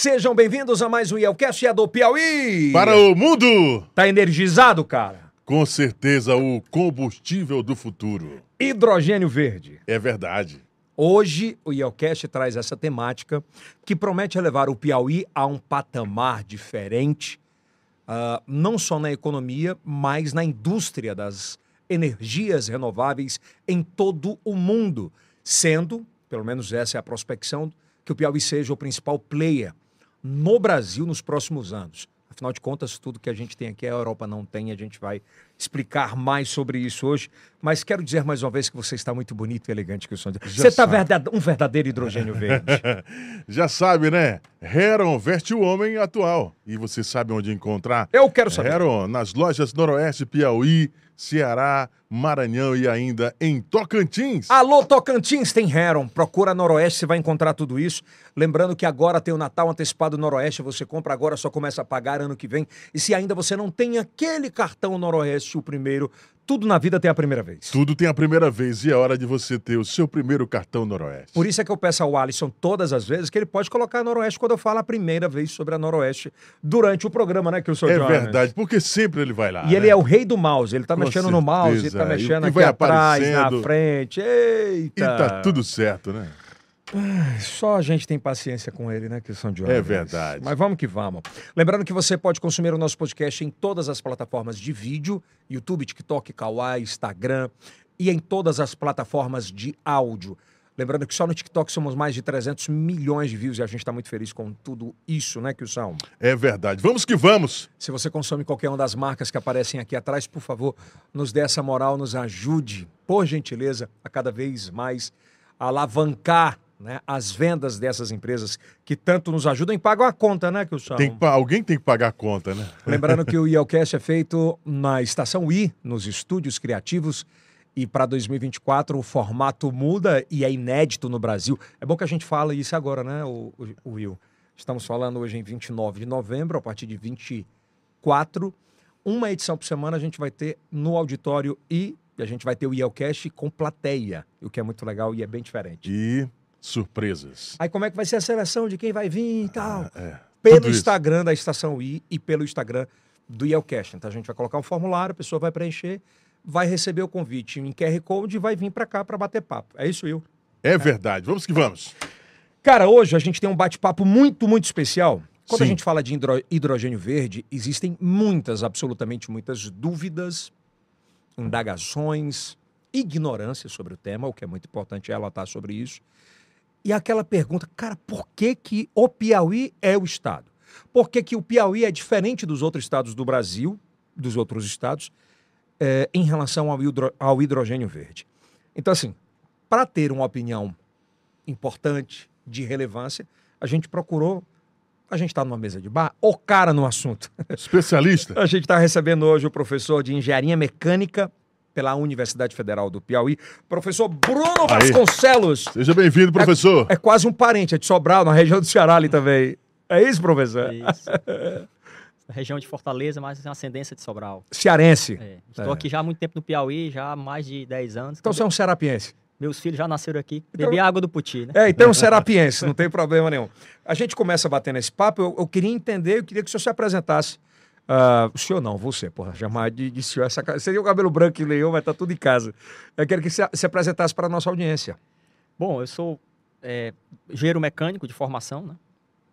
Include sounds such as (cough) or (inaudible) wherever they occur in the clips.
Sejam bem-vindos a mais um Yelcast é do Piauí. Para o mundo! Tá energizado, cara? Com certeza o combustível do futuro. Hidrogênio verde. É verdade. Hoje o Yelcast traz essa temática que promete levar o Piauí a um patamar diferente, uh, não só na economia, mas na indústria das energias renováveis em todo o mundo, sendo, pelo menos essa é a prospecção, que o Piauí seja o principal player no Brasil nos próximos anos. Afinal de contas, tudo que a gente tem aqui a Europa não tem, a gente vai explicar mais sobre isso hoje. Mas quero dizer mais uma vez que você está muito bonito e elegante, que o som. Você está verdade... um verdadeiro hidrogênio verde. (laughs) Já sabe, né? Heron veste o homem atual. E você sabe onde encontrar? Eu quero saber. Heron, nas lojas Noroeste Piauí, Ceará, Maranhão e ainda em Tocantins. Alô, Tocantins tem Heron. Procura Noroeste, você vai encontrar tudo isso. Lembrando que agora tem o Natal antecipado Noroeste, você compra agora, só começa a pagar ano que vem. E se ainda você não tem aquele cartão Noroeste, o primeiro, tudo na vida tem a primeira vez. Tudo tem a primeira vez e é hora de você ter o seu primeiro cartão Noroeste. Por isso é que eu peço ao Alisson todas as vezes que ele pode colocar Noroeste quando eu falo a primeira vez sobre a Noroeste durante o programa, né, que eu sou É verdade, porque sempre ele vai lá. E né? ele é o rei do mouse, ele tá Com mexendo no mouse, ele tá certeza, mexendo e aqui atrás, na frente. Eita! E tá tudo certo, né? Só a gente tem paciência com ele, né, são Jones. É verdade. Mas vamos que vamos. Lembrando que você pode consumir o nosso podcast em todas as plataformas de vídeo, YouTube, TikTok, Kawaii, Instagram e em todas as plataformas de áudio. Lembrando que só no TikTok somos mais de 300 milhões de views e a gente está muito feliz com tudo isso, né, são. É verdade. Vamos que vamos. Se você consome qualquer uma das marcas que aparecem aqui atrás, por favor, nos dê essa moral, nos ajude, por gentileza, a cada vez mais alavancar né, as vendas dessas empresas que tanto nos ajudam e pagam a conta, né, que o Tem que alguém tem que pagar a conta, né? (laughs) Lembrando que o IELCast é feito na Estação I, nos estúdios criativos. E para 2024 o formato muda e é inédito no Brasil. É bom que a gente fala isso agora, né, o, o- o Will? Estamos falando hoje em 29 de novembro, a partir de 24. Uma edição por semana a gente vai ter no auditório I, e a gente vai ter o IELCast com plateia, o que é muito legal e é bem diferente. E surpresas. Aí como é que vai ser a seleção de quem vai vir e tal? É. pelo. Instagram da Estação I e pelo Instagram do Yelcast. Então a gente vai colocar um formulário, a pessoa vai preencher, vai receber o convite em QR Code e vai vir para cá para bater papo. É isso, Will. É verdade. Vamos que vamos. Cara, hoje a gente tem um bate-papo muito, muito especial. Quando a Sim. gente fala de hidro- hidrogênio verde, existem muitas, absolutamente muitas dúvidas, indagações, ignorância sobre o tema, o que é muito importante é alertar sobre isso. E aquela pergunta, cara, por que, que o Piauí é o estado? Por que, que o Piauí é diferente dos outros estados do Brasil, dos outros estados, eh, em relação ao, hidro- ao hidrogênio verde? Então, assim, para ter uma opinião importante, de relevância, a gente procurou. A gente está numa mesa de bar, o cara no assunto. Especialista. (laughs) A gente está recebendo hoje o professor de Engenharia Mecânica pela Universidade Federal do Piauí, professor Bruno Aí. Vasconcelos. Seja bem-vindo, professor. É quase um parente, é de Sobral, na região do Ceará ali também. É isso, professor? Isso. (laughs) Região de Fortaleza, mas tem ascendência de Sobral. Cearense. É. Estou É. aqui já há muito tempo no Piauí, já há mais de 10 anos. Então você é um serapiense. Meus filhos já nasceram aqui. Então- Bebi água do Puti, né? É, então é um serapiense, não tem problema nenhum. A gente começa batendo esse papo, eu, eu queria entender, eu queria que o senhor se apresentasse. Ah, o senhor não, você, porra, jamais de, de senhor. Essa, ca- você tem o cabelo branco e leão, mas tá tudo em casa. Eu quero que você se apresentasse para a nossa audiência. Bom, eu sou é, engenheiro mecânico de formação, né?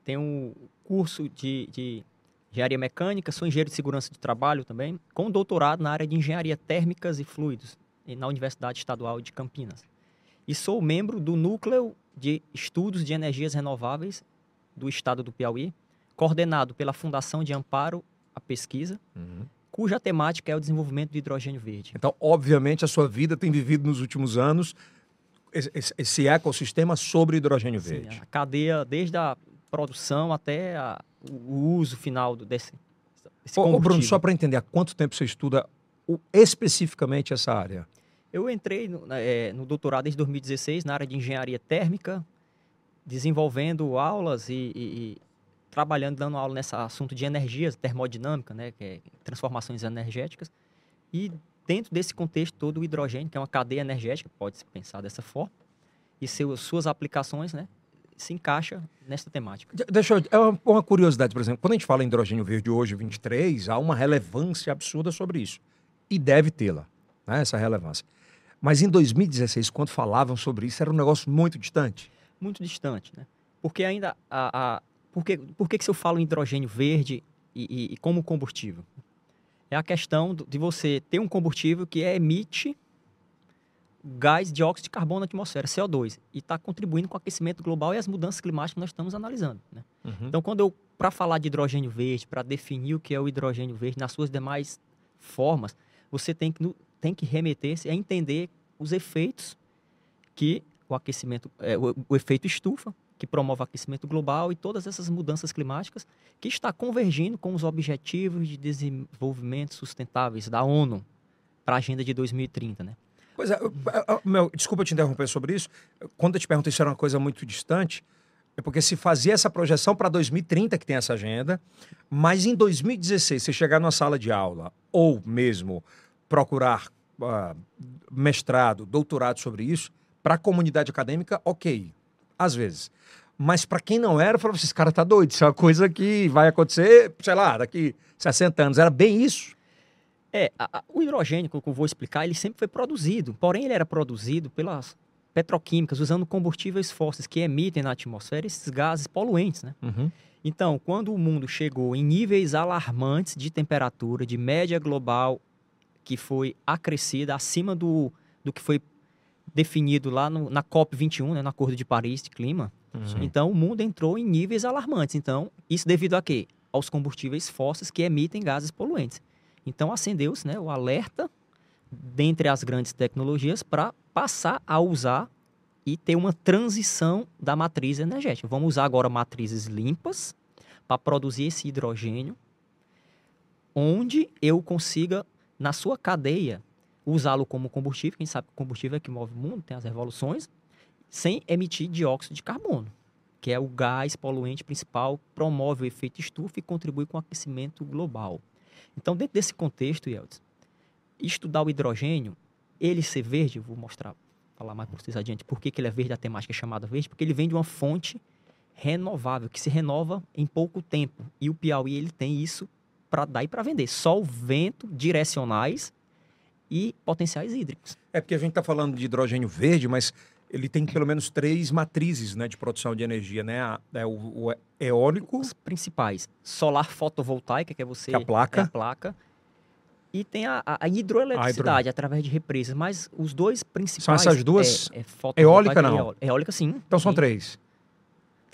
Tenho curso de, de engenharia mecânica, sou engenheiro de segurança de trabalho também, com doutorado na área de engenharia térmicas e fluidos na Universidade Estadual de Campinas. E sou membro do Núcleo de Estudos de Energias Renováveis do Estado do Piauí, coordenado pela Fundação de Amparo à Pesquisa, cuja temática é o desenvolvimento do hidrogênio verde. Então, obviamente, a sua vida tem vivido nos últimos anos esse, ecossistema sobre hidrogênio Sim, verde. a cadeia, desde a produção até a- o uso final do, desse, desse Ô, ô, Bruno, só para entender, há quanto tempo você estuda o- especificamente essa área? Eu entrei no, eh, no doutorado desde 2016 na área de engenharia térmica, desenvolvendo aulas e- e trabalhando, dando aula nesse assunto de energias, termodinâmica, né, que é transformações energéticas. E dentro desse contexto todo, o hidrogênio, que é uma cadeia energética, pode se pensar dessa forma, e seu, suas aplicações, né, se encaixa nessa temática. De- Deixa eu. É uma, uma curiosidade, por exemplo. Quando a gente fala em hidrogênio verde hoje, 23, há uma relevância absurda sobre isso. E deve tê-la, né, essa relevância. Mas em 2016, quando falavam sobre isso, era um negócio muito distante. Muito distante, né? Porque ainda a, a por, que, por que, que se eu falo em hidrogênio verde e, e- e como combustível? É a questão de você ter um combustível que emite gás dióxido de carbono na atmosfera, CO2, e está contribuindo com o aquecimento global e as mudanças climáticas que nós estamos analisando. Né? Então, quando eu, para falar de hidrogênio verde, para definir o que é o hidrogênio verde nas suas demais formas, você tem que, tem que remeter-se a entender os efeitos que o aquecimento, é, o, o efeito estufa, que promove aquecimento global e todas essas mudanças climáticas que está convergindo com os objetivos de desenvolvimento sustentáveis da ONU para a agenda de 2030, né? Pois é, eu- eu- meu, desculpa te interromper sobre isso. Quando eu te perguntei se era uma coisa muito distante, é porque se fazia essa projeção para 2030, que tem essa agenda, mas em 2016, se chegar numa sala de aula, ou mesmo procurar ah, mestrado, doutorado sobre isso, para a comunidade acadêmica, ok, às vezes. Mas para quem não era, falava assim, esse cara tá doido, isso é uma coisa que vai acontecer, sei lá, daqui 60 anos. Era bem isso. É, a- a- o hidrogênio, que eu vou explicar, ele sempre foi produzido, porém ele era produzido pelas petroquímicas, usando combustíveis fósseis que emitem na atmosfera esses gases poluentes, né? Então, quando o mundo chegou em níveis alarmantes de temperatura, de média global, que foi acrescida acima do, do que foi definido lá no- na COP21, né, no Acordo de Paris de Clima, então o mundo entrou em níveis alarmantes. Então, isso devido a quê? Aos combustíveis fósseis que emitem gases poluentes. Então, acendeu-se né, o alerta dentre as grandes tecnologias para passar a usar e ter uma transição da matriz energética. Vamos usar agora matrizes limpas para produzir esse hidrogênio, onde eu consiga, na sua cadeia, usá-lo como combustível. Quem sabe que o combustível é que move o mundo, tem as revoluções, sem emitir dióxido de carbono, que é o gás poluente principal, promove o efeito estufa e contribui com o aquecimento global. Então, dentro desse contexto, Yeltsin, estudar o hidrogênio, ele ser verde, vou mostrar, falar mais para vocês adiante, por que, que ele é verde, a temática é chamada verde, porque ele vem de uma fonte renovável, que se renova em pouco tempo. E o Piauí, ele tem isso para dar e para vender. Sol, vento, direcionais e potenciais hídricos. É porque a gente está falando de hidrogênio verde, mas ele tem pelo menos três matrizes né, de produção de energia, né? A- É o, o eólico, Os principais, solar fotovoltaica, que é você... Que é a placa. é a placa. E tem a, a- a hidroeletricidade, através de represas. Mas os dois principais... essas duas? É, é Eólica, não? eólica. Sim. então são Sim. três. São-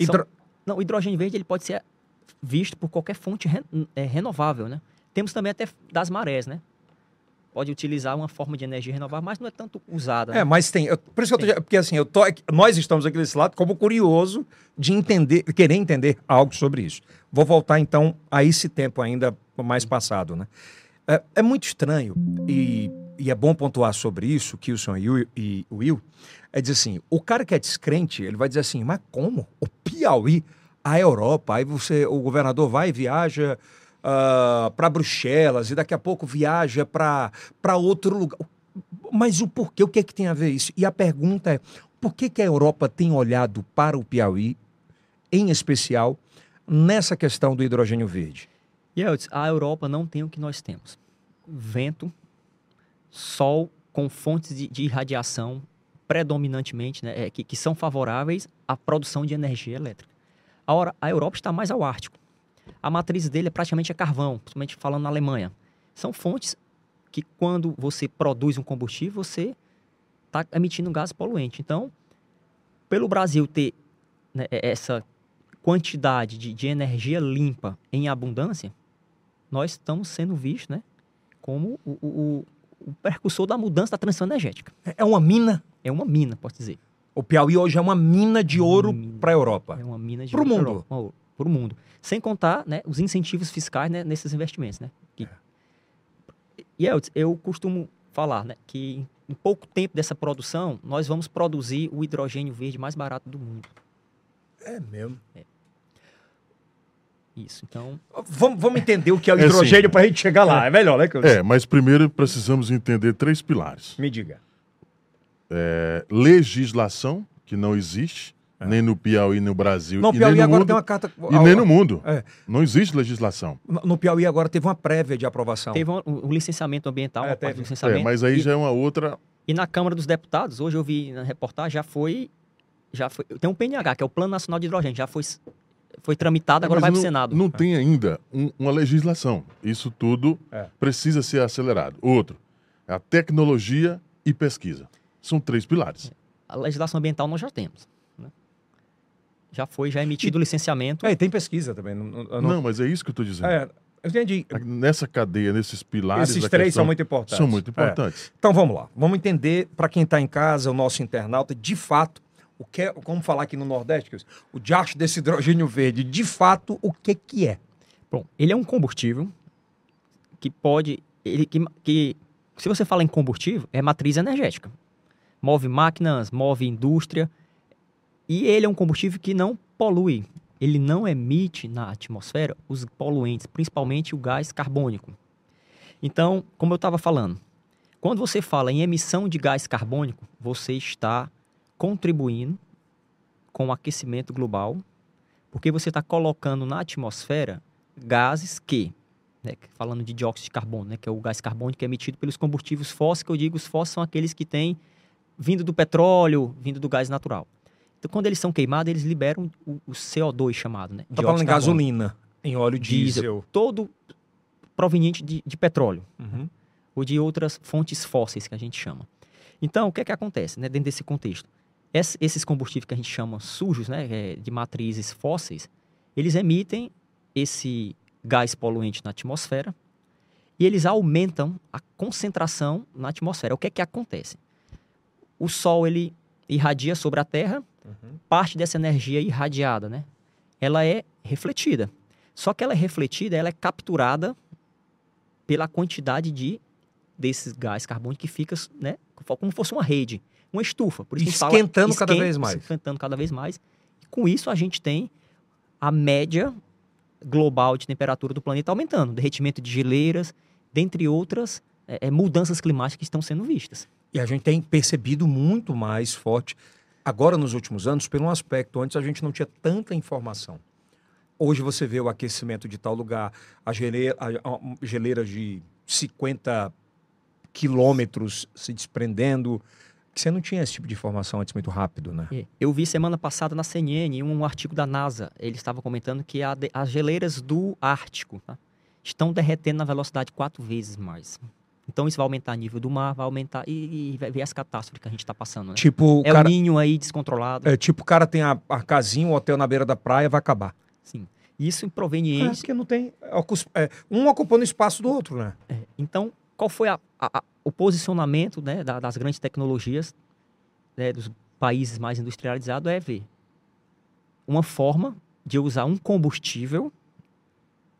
Hidro- Não, o hidrogênio verde ele pode ser visto por qualquer fonte re- é, renovável, né? Temos também até das marés, né? Pode utilizar uma forma de energia renovável, mas não é tanto usada. É, né? mas tem. eu- por isso que eu tô, porque assim, eu tô, nós estamos aqui desse lado como curioso de entender, querer entender algo sobre isso. Vou voltar então a esse tempo ainda mais passado, né? É, é muito estranho e, e é bom pontuar sobre isso, Kilson e Will, e Will, é dizer assim, o cara que é descrente, ele vai dizer assim, mas como? O Piauí, a Europa, aí você, o governador vai e viaja para Bruxelas e daqui a pouco viaja para outro lugar. Mas o porquê? O que é que tem a ver isso? E a pergunta é: por que, que a Europa tem olhado para o Piauí, em especial, nessa questão do hidrogênio verde? Eltz, a Europa não tem o que nós temos: vento, sol com fontes de, de irradiação predominantemente, né, é, que, que são favoráveis à produção de energia elétrica. Ora, a Europa está mais ao Ártico. A matriz dele é praticamente a carvão, principalmente falando na Alemanha. São fontes que, quando você produz um combustível, você está emitindo gás poluente. Então, pelo Brasil ter né, essa quantidade de, de energia limpa em abundância, nós estamos sendo vistos né, como o, o, o- o da mudança da transição energética. É- É uma mina. É uma mina, posso dizer. O Piauí hoje é uma mina de ouro para a Europa. É uma mina de ouro pra mundo. Para o mundo. Sem contar né, os incentivos fiscais né, nesses investimentos. Né? Que... E Eltz, eu costumo falar né, que em- pouco tempo dessa produção, nós vamos produzir o hidrogênio verde mais barato do mundo. É mesmo. Isso. Então, Vamos, vamos entender o que é o É, hidrogênio sim. para a gente chegar lá. É melhor, né? Kilson? É, mas primeiro precisamos entender três pilares. Me diga. É, legislação, que não existe, nem no Piauí, no Brasil. No e Piauí nem no agora mundo, tem uma carta. E nem no mundo. É. Não existe legislação. No Piauí agora teve uma prévia de aprovação. Teve um, um licenciamento ambiental, É, teve. do É, licenciamento. mas aí e, já é uma outra. e na Câmara dos Deputados, hoje eu vi na reportagem, já foi. Já foi tem um PNH, que é o Plano Nacional de Hidrogênio, já foi, foi tramitado, agora Mas vai para o não, Senado. Não tem ainda um- uma legislação. Isso tudo É. precisa ser acelerado. Outro, a tecnologia e pesquisa. São três pilares. A legislação ambiental nós já temos. Já foi, já é emitido o licenciamento. É, e tem pesquisa também. não- não- Não, mas é isso que eu estou dizendo. É, eu entendi. Nessa cadeia, nesses pilares. Esses da três questão, são muito importantes. São muito É. importantes. Então vamos lá. Vamos entender, para quem está em casa, o nosso internauta, de fato, o que é, como falar aqui no Nordeste, o diacho desse hidrogênio verde, de fato, o que que é? Bom, ele é um combustível que pode. Ele, que, que, se você fala em combustível, é matriz energética. Move máquinas, move indústria. E ele é um combustível que não polui. Ele não emite na atmosfera os poluentes, principalmente o gás carbônico. Então, como eu estava falando, quando você fala em emissão de gás carbônico, você está contribuindo com o aquecimento global, porque você está colocando na atmosfera gases que, né, falando de dióxido de carbono, né, que é o gás carbônico é emitido pelos combustíveis fósseis, que eu digo, os fósseis são aqueles que têm vindo do petróleo, vindo do gás natural. Então, quando eles são queimados, eles liberam o, o CO2 chamado, né? Está falando em gasolina, em óleo diesel. Todo proveniente de, de petróleo Uhum. ou de outras fontes fósseis que a gente chama. Então, o que é que acontece né, dentro desse contexto? Ess- esses combustíveis que a gente chama sujos, né, é, de matrizes fósseis, eles emitem esse gás poluente na atmosfera e eles aumentam a concentração na atmosfera. O que é que acontece? O Sol ele irradia sobre a Terra, Uhum. parte dessa energia irradiada, né? Ela é refletida. Só que ela é refletida, ela é capturada pela quantidade de desses gás carbônico que fica, né, como fosse uma rede, uma estufa. Por isso gente fala Esquentando cada vez mais. Esquentando cada vez mais. E com isso a gente tem a média global de temperatura do planeta aumentando, derretimento de geleiras, dentre outras eh, eh, mudanças climáticas que estão sendo vistas. E a gente tem percebido muito mais forte, agora nos últimos anos, pelo um aspecto. Antes a gente não tinha tanta informação. Hoje você vê o aquecimento de tal lugar, a geleira, geleiras de 50 quilômetros se desprendendo. Você não tinha esse tipo de informação antes muito rápido, né? É. Eu vi semana passada na CNN um artigo da NASA. Ele estava comentando que as geleiras do Ártico tá, estão derretendo na velocidade quatro vezes mais. Então isso vai aumentar o nível do mar, vai aumentar e, e vai ver as catástrofes que a gente está passando. Né? Tipo, é cara, o ninho aí descontrolado. é, tipo, o cara tem a, a casinha, um hotel na beira da praia, vai acabar. Sim. Isso em É, proveniente. porque não tem. é, um ocupando o espaço do outro, né? Então, qual foi a- a- a- o posicionamento né, da- das grandes tecnologias né, dos países mais industrializados? É ver uma forma de usar um combustível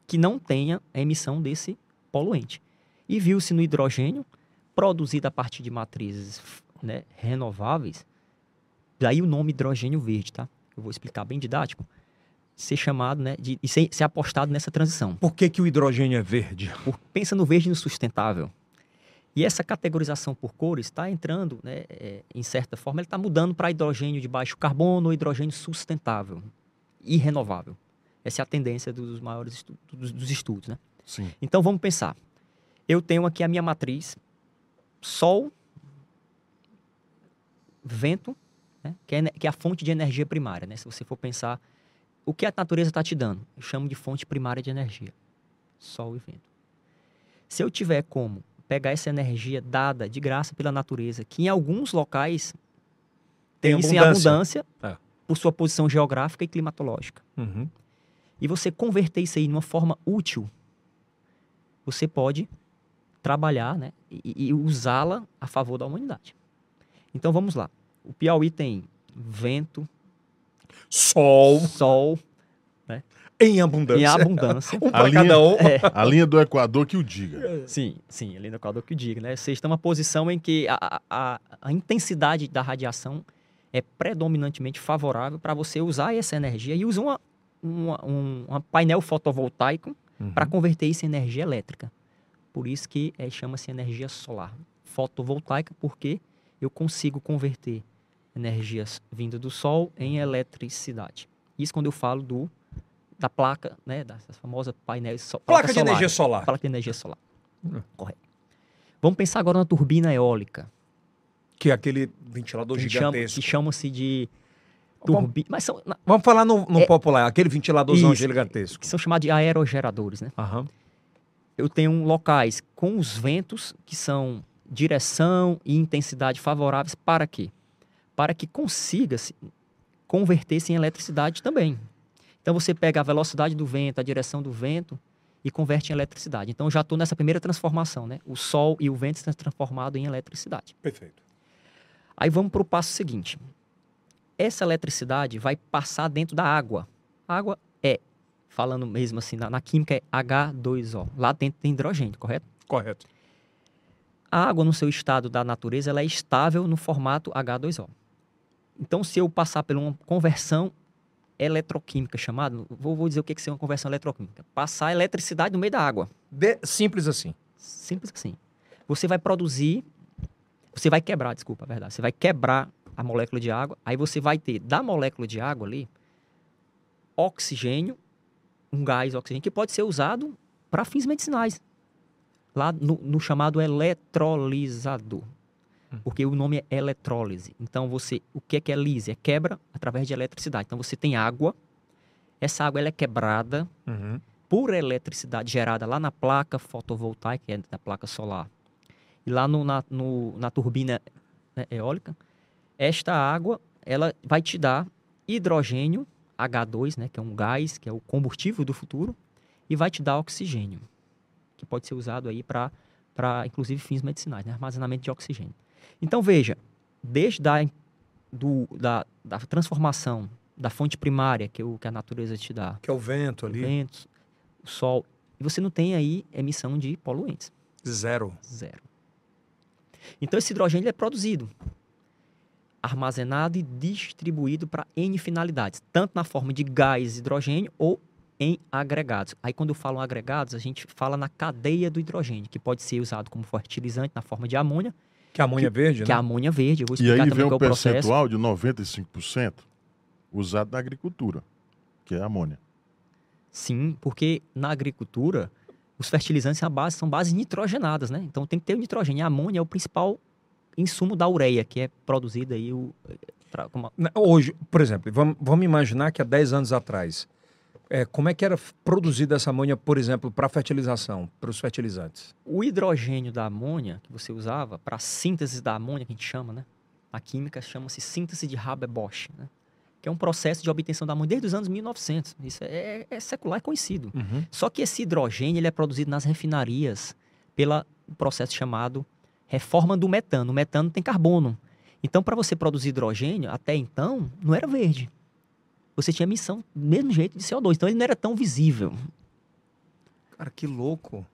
que não tenha a emissão desse poluente. E viu-se no hidrogênio, produzido a partir de matrizes né, renováveis, daí o nome hidrogênio verde, tá? Eu vou explicar bem didático. Ser chamado, né, de, e ser, ser apostado nessa transição. Por que, que o hidrogênio é verde? Por- pensa no verde e no sustentável. E essa categorização por cores está entrando, né, é, em certa forma, ele está mudando para hidrogênio de baixo carbono ou hidrogênio sustentável e renovável. Essa é a tendência dos maiores estu- dos, dos estudos. Né? Sim. Então vamos pensar. Eu tenho aqui a minha matriz, Sol, vento, né, que, é, que é a fonte de energia primária. Né? Se você for pensar, o que a natureza está te dando? Eu chamo de fonte primária de energia. Sol e vento. Se eu tiver como pegar essa energia dada de graça pela natureza, que em alguns locais Tem tem, isso em abundância. abundância, É. por sua posição geográfica e climatológica, Uhum. e você converter isso aí numa forma útil, você pode trabalhar né, e, e usá-la a favor da humanidade. Então vamos lá. O Piauí tem vento, Sol sol em abundância. e abundância. (laughs) Um A linha- um. É, (laughs) A linha do Equador que o diga. sim, sim, além do quadro que diga, né? Você está numa posição em que a, a, a intensidade da radiação é predominantemente favorável para você usar essa energia e usar uma, uma- um uma painel fotovoltaico Uhum. para converter isso em energia elétrica. Por isso que eh, chama-se energia solar fotovoltaica, porque eu consigo converter energias vindo do sol em eletricidade. Isso quando eu falo do da placa, né, da famosa painel so, Placa, de solar, energia solar. Placa de energia solar. Hum. Correto. Vamos pensar agora na turbina eólica, Que é aquele ventilador que, chama- gigantesco. que chamam-se de turbina, mas são, na- Vamos falar no, no É- popular, aquele ventiladorzão Isso. gigantesco. que são chamados de aerogeradores, né? Aham. Eu tenho locais com os ventos que são direção e intensidade favoráveis para quê? Para que consiga-se converter-se em eletricidade também. Então você pega a velocidade do vento, a direção do vento e converte em eletricidade. Então já estou nessa primeira transformação, né? O sol e o vento estão transformados em eletricidade. Perfeito. Aí vamos para o passo seguinte. Essa eletricidade vai passar dentro da água. A água falando mesmo assim, na, na química é H2O. Lá dentro tem hidrogênio, correto? Correto. A água no seu estado da natureza ela é estável no formato H2O. Então, se eu passar por uma conversão eletroquímica, chamada, vou, vou dizer o que que é uma conversão eletroquímica. Passar eletricidade no meio da água. De- Simples assim. Simples assim. Você vai produzir, você vai quebrar, desculpa, a verdade. Você vai quebrar a molécula de água, aí você vai ter da molécula de água ali oxigênio, um gás oxigênio que pode ser usado para fins medicinais. Lá no, no chamado eletrolisador. Porque o nome é eletrólise. Então você, o que é que é lise? É quebra através de eletricidade. Então você tem água, essa água ela é quebrada Uhum. por eletricidade gerada lá na placa fotovoltaica, que é da placa solar, e lá no- na, no- na turbina né, eólica, esta água ela vai te dar hidrogênio H2, né, que é um gás, que é o combustível do futuro, e vai te dar oxigênio, que pode ser usado aí para inclusive fins medicinais, né, armazenamento de oxigênio. Então veja, desde a, do, da, da transformação da fonte primária que, o, que a natureza te dá, Que é o vento ali. ventos, o sol. E você não tem aí emissão de poluentes. Zero. Zero. Então esse hidrogênio é produzido, armazenado e distribuído para N finalidades, tanto na forma de gás hidrogênio ou em agregados. Aí quando eu falo em agregados, a gente fala na cadeia do hidrogênio, que pode ser usado como fertilizante na forma de amônia, Que é amônia verde, que é a né? amônia verde. Eu vou E explicar aí também vem qual é um o processo. percentual de 95% usado na agricultura, que é amônia. Sim, porque na agricultura os fertilizantes são, a base, são bases nitrogenadas, né? Então tem que ter o nitrogênio. E a amônia é o principal insumo da ureia, que é produzida aí o, pra- como Hoje, por exemplo, vamos, vamos imaginar que há 10 anos atrás, é, como é que era produzida essa amônia, por exemplo, para fertilização, para os fertilizantes? o hidrogênio da amônia que você usava para síntese da amônia, que a gente chama, né? A química chama-se síntese de Haber-Bosch, né? Que é um processo de obtenção da amônia desde os anos 1900. Isso é, é secular, é conhecido. Só que esse hidrogênio ele é produzido nas refinarias pelo processo chamado reforma do metano. O metano tem carbono. Então, para você produzir hidrogênio, até então, não era verde. Você tinha emissão do mesmo jeito de CO2. Então, ele não era tão visível. Cara, que louco.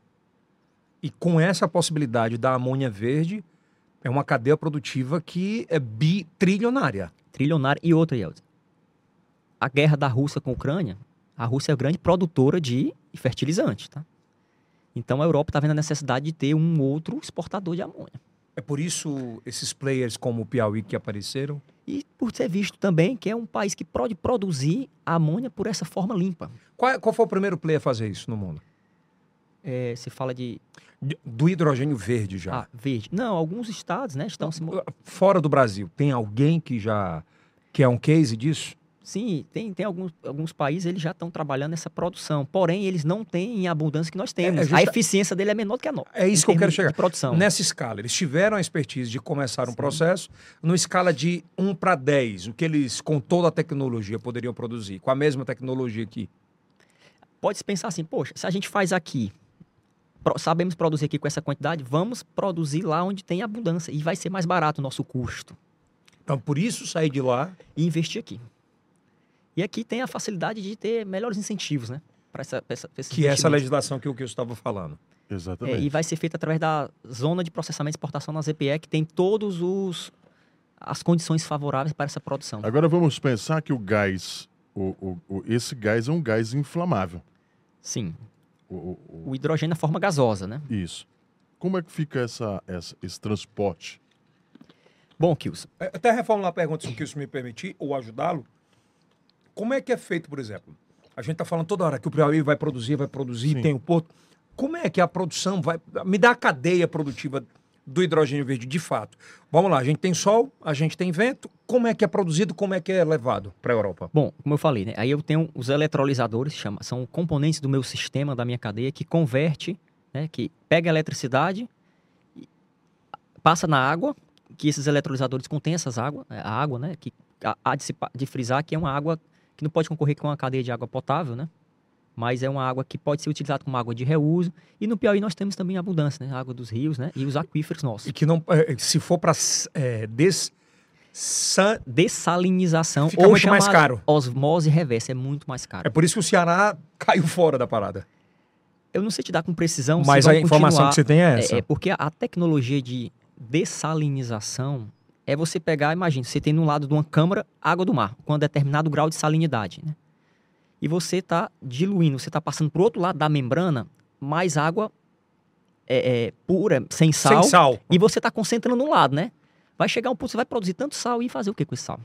E com essa possibilidade da amônia verde, é uma cadeia produtiva que é bitrilionária. Trilionária. E outra, Yeltsin. A guerra da Rússia com a Ucrânia, a Rússia é a grande produtora de fertilizante, tá? Então, a Europa está vendo a necessidade de ter um outro exportador de amônia. É por isso esses players como o Piauí que apareceram. E por ser visto também que é um país que pode produzir amônia por essa forma limpa. Qual, qual foi o primeiro player a fazer isso no mundo? É, se fala de Do hidrogênio verde já. ah, verde. Não, alguns estados, né, estão se Fora do Brasil, tem alguém que já. que é um case disso? Sim, tem, tem alguns, alguns países eles já estão trabalhando nessa produção. Porém, eles não têm em abundância que nós temos. é justa- A eficiência dele é menor do que a nossa. É isso que eu quero chegar. Produção. Nessa escala, eles tiveram a expertise de começar um Sim. processo numa escala de 1 para 10, o que eles, com toda a tecnologia, poderiam produzir, com a mesma tecnologia aqui. Pode-se pensar assim, poxa, se a gente faz aqui, sabemos produzir aqui com essa quantidade, vamos produzir lá onde tem abundância. E vai ser mais barato o nosso custo. Então, por isso, sair de lá. E investir aqui. E aqui tem a facilidade de ter melhores incentivos, né? Para essa, pra essa, pra Que é essa legislação que o que eu estava falando. É, Exatamente. e vai ser feita através da zona de processamento e exportação na ZPE, que tem todos os as condições favoráveis para essa produção. Agora vamos pensar que o gás, o, o- o- esse gás é um gás inflamável. Sim. O- o- o- O hidrogênio na forma gasosa, né? isso. Como é que fica essa, essa- esse transporte? Bom, Kilson, É, Até reformular a pergunta, se o Kilson me permitir, ou ajudá-lo. Como é que é feito, por exemplo? A gente está falando toda hora que o Piauí vai produzir, vai produzir, Sim. tem o porto. Como é que a produção vai. Me dá a cadeia produtiva do hidrogênio verde de fato. Vamos lá, a gente tem sol, a gente tem vento. Como é que é produzido, como é que é levado para a Europa? Bom, como eu falei, né? Aí eu tenho os eletrolisadores, chama, são componentes do meu sistema, da minha cadeia, que converte, né? Que pega a eletricidade, e passa na água, que esses eletrolisadores contêm essas águas, a água, né? Que há- de, de frisar que é uma água que não pode concorrer com a cadeia de água potável, né? Mas é uma água que pode ser utilizada como água de reuso. E no Piauí nós temos também abundância, né? A água dos rios, né? E os aquíferos nossos. E que não. é, Se for para é, des, sa- Dessalinização Fica ou muito mais caro. osmose reversa, é muito mais caro. É por isso que o Ceará caiu fora da parada. Eu não sei te dar com precisão, Mas a informação que você tem é essa. É, é porque a tecnologia de dessalinização é você pegar, imagina, você tem no lado de uma câmara água do mar, com um determinado grau de salinidade, né? E você está diluindo, você está passando para o outro lado da membrana mais água é, é, pura, sem sal, Sem sal. e você está concentrando no lado, né? Vai chegar um ponto, você vai produzir tanto sal e fazer o que com esse sal?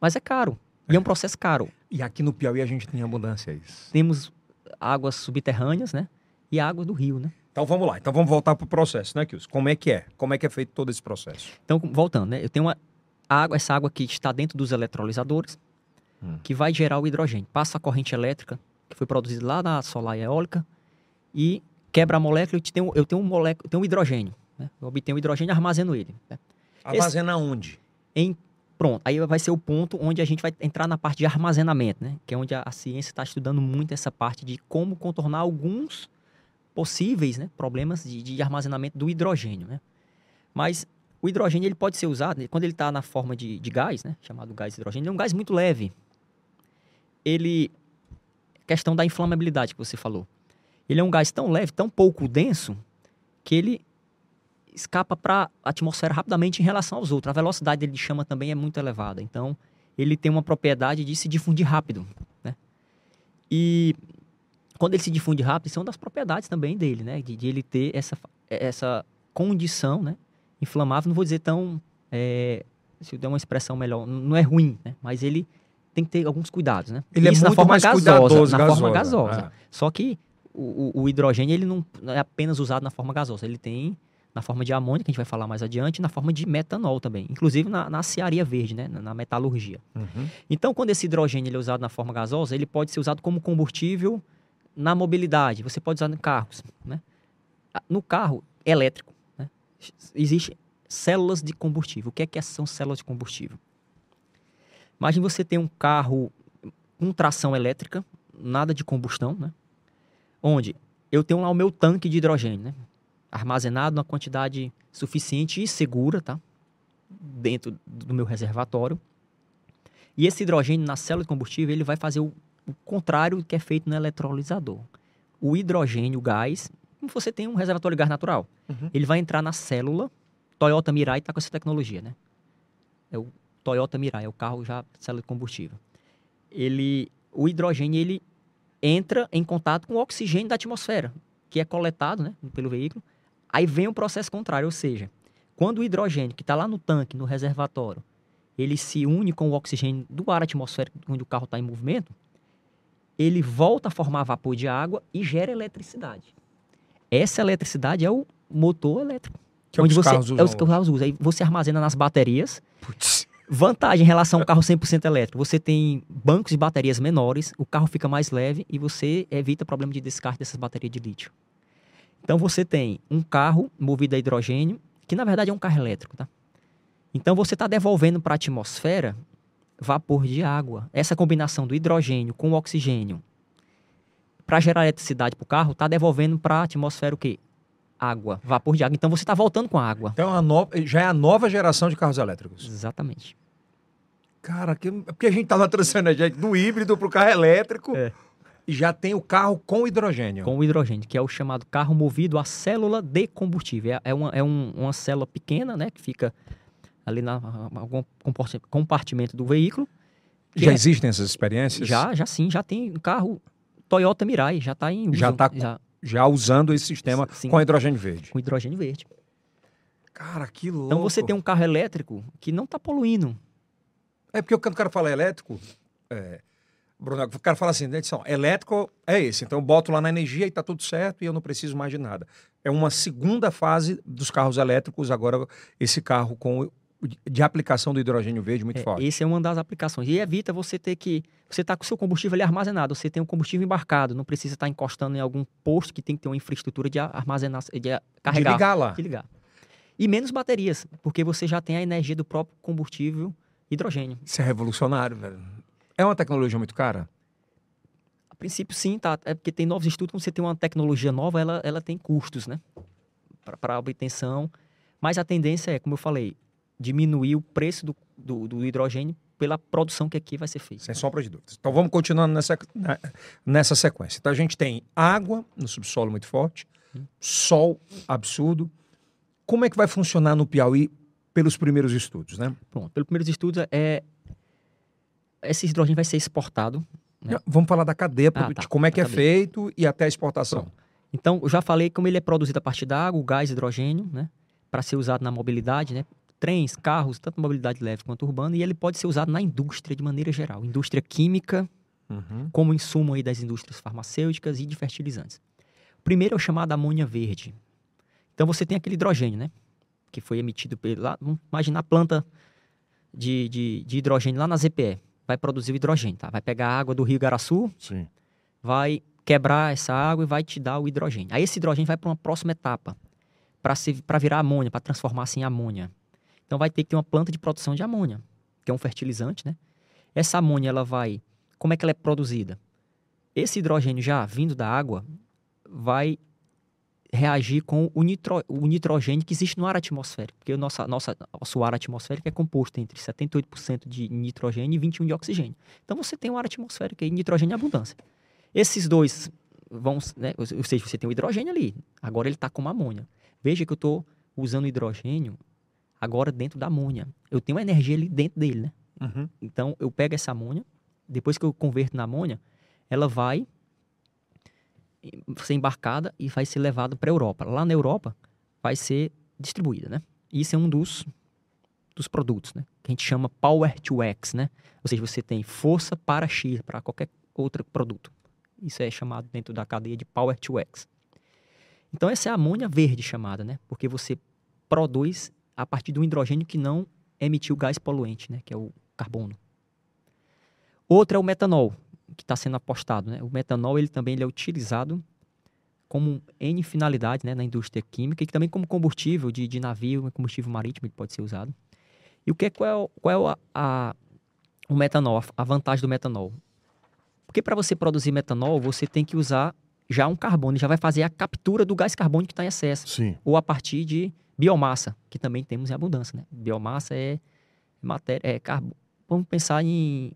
Mas é caro, e é um processo caro. E aqui no Piauí a gente tem abundância disso. Temos águas subterrâneas, né? E água do rio, né? Então vamos lá. Então vamos voltar para o processo, né, Kilson? Como é que é? Como é que é feito todo esse processo? Então, voltando, né? Eu tenho uma água, essa água que está dentro dos eletrolisadores, Hum. que vai gerar o hidrogênio. Passa a corrente elétrica, que foi produzida lá na solar e eólica, e quebra a molécula. Eu tenho, eu tenho um molécula, eu tenho um hidrogênio. Né? Eu obtenho o hidrogênio e armazeno ele. né? Armazena onde? Em, pronto, aí vai ser o ponto onde a gente vai entrar na parte de armazenamento, né? Que é onde a, a ciência está estudando muito essa parte de como contornar alguns possíveis né, problemas de, de armazenamento do hidrogênio, né? Mas o hidrogênio ele pode ser usado, né, quando ele está na forma de, de gás, né? Chamado gás hidrogênio, ele é um gás muito leve. Ele... Questão da inflamabilidade que você falou. Ele é um gás tão leve, tão pouco denso, que ele escapa para a atmosfera rapidamente em relação aos outros. A velocidade dele de chama também é muito elevada. Então, ele tem uma propriedade de se difundir rápido. Né? E quando ele se difunde rápido, isso é uma das propriedades também dele, né? De, de ele ter essa, essa condição né? inflamável. Não vou dizer tão. é, se eu der uma expressão melhor, não é ruim, né? mas ele tem que ter alguns cuidados. Né? Ele é Isso muito mais cuidadoso, na forma gasosa. gasosa. Só que o, o- o hidrogênio ele não é apenas usado na forma gasosa, ele tem na forma de amônia, que a gente vai falar mais adiante, na forma de metanol também, inclusive na, na cearia verde, né, na, na metalurgia. Uhum. Então, quando esse hidrogênio ele é usado na forma gasosa, ele pode ser usado como combustível na mobilidade. Você pode usar em carros, né? No carro elétrico, né, existe células de combustível. O que é que são células de combustível? Imagine você ter um carro com tração elétrica, nada de combustão, né? Onde eu tenho lá o meu tanque de hidrogênio, né? Armazenado na quantidade suficiente e segura, tá? Dentro do meu reservatório. E esse hidrogênio na célula de combustível, ele vai fazer o, o contrário do que é feito no eletrolisador. O hidrogênio, o gás, como você tem um reservatório de gás natural, Uhum. ele vai entrar na célula. Toyota Mirai está com essa tecnologia, né? É o Toyota Mirai, é o carro já célula de combustível. Ele, o hidrogênio, ele entra em contato com o oxigênio da atmosfera, que é coletado, né, pelo veículo. Aí vem o processo contrário, ou seja, quando o hidrogênio que está lá no tanque, no reservatório, ele se une com o oxigênio do ar atmosférico onde o carro está em movimento, ele volta a formar vapor de água e gera eletricidade. Essa eletricidade é o motor elétrico. Que é o que os você, carros é os carros usam. Aí você armazena nas baterias. Putz. Vantagem em relação ao carro 100% elétrico. Você tem bancos de baterias menores, o carro fica mais leve e você evita problema de descarte dessas baterias de lítio. Então você tem um carro movido a hidrogênio, que na verdade é um carro elétrico, tá? Então você está devolvendo para a atmosfera vapor de água. Essa combinação do hidrogênio com o oxigênio para gerar eletricidade para o carro está devolvendo para a atmosfera o quê? Água, vapor de água. Então você está voltando com a água. Então a no- já é a nova geração de carros elétricos. Exatamente. Cara, que... porque a gente tava transando a gente do híbrido pro carro elétrico É. e já tem o carro com hidrogênio. com o hidrogênio, que é o chamado carro movido a célula de combustível. É, é uma, é um- uma célula pequena, né, que fica ali na algum compartimento do veículo. Já é- existem essas experiências? já, já sim, já tem um carro Toyota Mirai, já está em uso, Já tá já, Já usando esse sistema Sim. com hidrogênio verde. com hidrogênio verde. Cara, que louco. Então você tem um carro elétrico que não está poluindo. É porque quando o cara fala elétrico, é, Bruno, o cara fala assim, né, edição, elétrico é esse. Então eu boto lá na energia e tá tudo certo e eu não preciso mais de nada. É uma segunda fase dos carros elétricos, agora esse carro com de aplicação do hidrogênio verde muito É, forte. essa é uma das aplicações. E evita você ter que. Você está com o seu combustível ali armazenado, você tem um combustível embarcado, não precisa estar encostando em algum posto que tem que ter uma infraestrutura de armazenar, de De carregar. ligar lá. de ligar. E menos baterias, porque você já tem a energia do próprio combustível hidrogênio. Isso é revolucionário, velho. É uma tecnologia muito cara? A princípio, sim, tá. É porque tem novos estudos, quando você tem uma tecnologia nova, ela, ela tem custos, né? Para obtenção. Mas a tendência é, como eu falei, diminuir o preço do, do, do hidrogênio pela produção que aqui vai ser feita. Sem sombra de dúvidas. Então vamos continuando nessa, na- nessa sequência. Então a gente tem água no subsolo muito forte, sol absurdo. Como é que vai funcionar no Piauí pelos primeiros estudos, né? Pronto. Pelo primeiros estudos, é, esse hidrogênio vai ser exportado. Né? Vamos falar da cadeia produtiva, tá. como é que é cadeia. feito e até a exportação. Pronto. Então, eu já falei como ele é produzido a partir da água, o gás hidrogênio, né? Para ser usado na mobilidade, né? Trens, carros, tanto mobilidade leve quanto urbana, e ele pode ser usado na indústria de maneira geral. Indústria química, Uhum. como insumo aí das indústrias farmacêuticas e de fertilizantes. O primeiro é o chamado amônia verde. Então você tem aquele hidrogênio, né? Que foi emitido pela. Vamos imaginar a planta de, de, de hidrogênio lá na ZPE. Vai produzir o hidrogênio, tá? Vai pegar a água do Rio Garaçu, Sim. vai quebrar essa água e vai te dar o hidrogênio. Aí esse hidrogênio vai para uma próxima etapa, para virar amônia, para transformar-se em amônia. Então vai ter que ter uma planta de produção de amônia, que é um fertilizante, né? Essa amônia ela vai, como é que ela é produzida? Esse hidrogênio já vindo da água vai reagir com o, nitro, o nitrogênio que existe no ar atmosférico, porque o nosso, nossa, nosso ar atmosférico é composto entre 78% de nitrogênio e 21% de oxigênio. Então você tem um ar atmosférico e nitrogênio em abundância. Esses dois vão, né, ou seja, você tem o hidrogênio ali, agora ele está com amônia. Veja que eu estou usando hidrogênio agora dentro da amônia. Eu tenho energia ali dentro dele, né? Uhum. Então eu pego essa amônia, depois que eu converto na amônia, ela vai ser embarcada e vai ser levada para a Europa. Lá na Europa vai ser distribuída, né? Isso é um dos dos produtos, né? Que a gente chama Power to X, né? Ou seja, você tem força para X, para qualquer outro produto. Isso é chamado dentro da cadeia de Power to X. Então essa é a amônia verde chamada, né? Porque você produz a partir do hidrogênio que não emitiu gás poluente, né? Que é o carbono. Outra é o metanol, que está sendo apostado, né? O metanol ele também ele é utilizado como N finalidades né, na indústria química e também como combustível de, de navio, combustível marítimo ele pode ser usado. E o que é, qual é, o- qual é a, a- o metanol, a- a vantagem do metanol? Porque para você produzir metanol, você tem que usar já um carbono, já vai fazer a captura do gás carbônico que está em excesso Sim. ou a partir de biomassa, que também temos em abundância, né? Biomassa é matéria, é carbono. Vamos pensar em,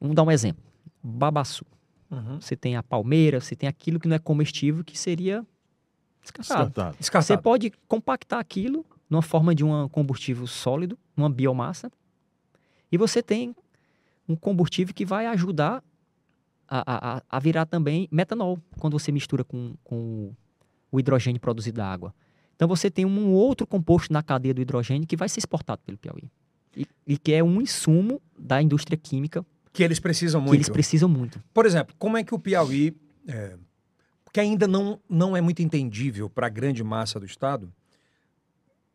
vamos dar um exemplo. Babaçu. Uhum. Você tem a palmeira, você tem aquilo que não é comestível, que seria descartado. Descartado. Você Descartado. pode compactar aquilo numa forma de um combustível sólido, uma biomassa, e você tem um combustível que vai ajudar a, a, a virar também metanol, quando você mistura com, com o hidrogênio produzido da água. Então você tem um outro composto na cadeia do hidrogênio que vai ser exportado pelo Piauí. E, e que é um insumo da indústria química Que eles precisam que muito. eles precisam muito. Por exemplo, como é que o Piauí, é, que ainda não, não é muito entendível para a grande massa do Estado,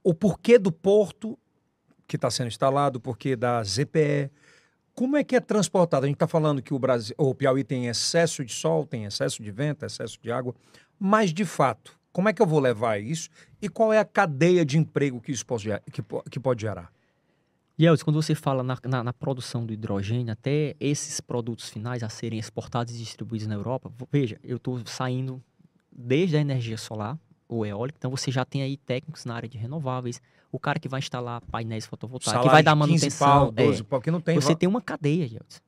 o porquê do porto que está sendo instalado, o porquê da ZPE, como é que é transportado? A gente está falando que o, Brasil, o Piauí tem excesso de sol, tem excesso de vento, excesso de água, mas de fato, como é que eu vou levar isso e qual é a cadeia de emprego que isso pode, gerar- que, que pode gerar? Elvis, quando você fala na, na- na produção do hidrogênio, até esses produtos finais a serem exportados e distribuídos na Europa, veja, eu estou saindo desde a energia solar ou eólica, então você já tem aí técnicos na área de renováveis, o cara que vai instalar painéis fotovoltaicos, que vai dar de 15 manutenção. pau, é, 12 pau, que não tem... você tem uma cadeia, Elvis,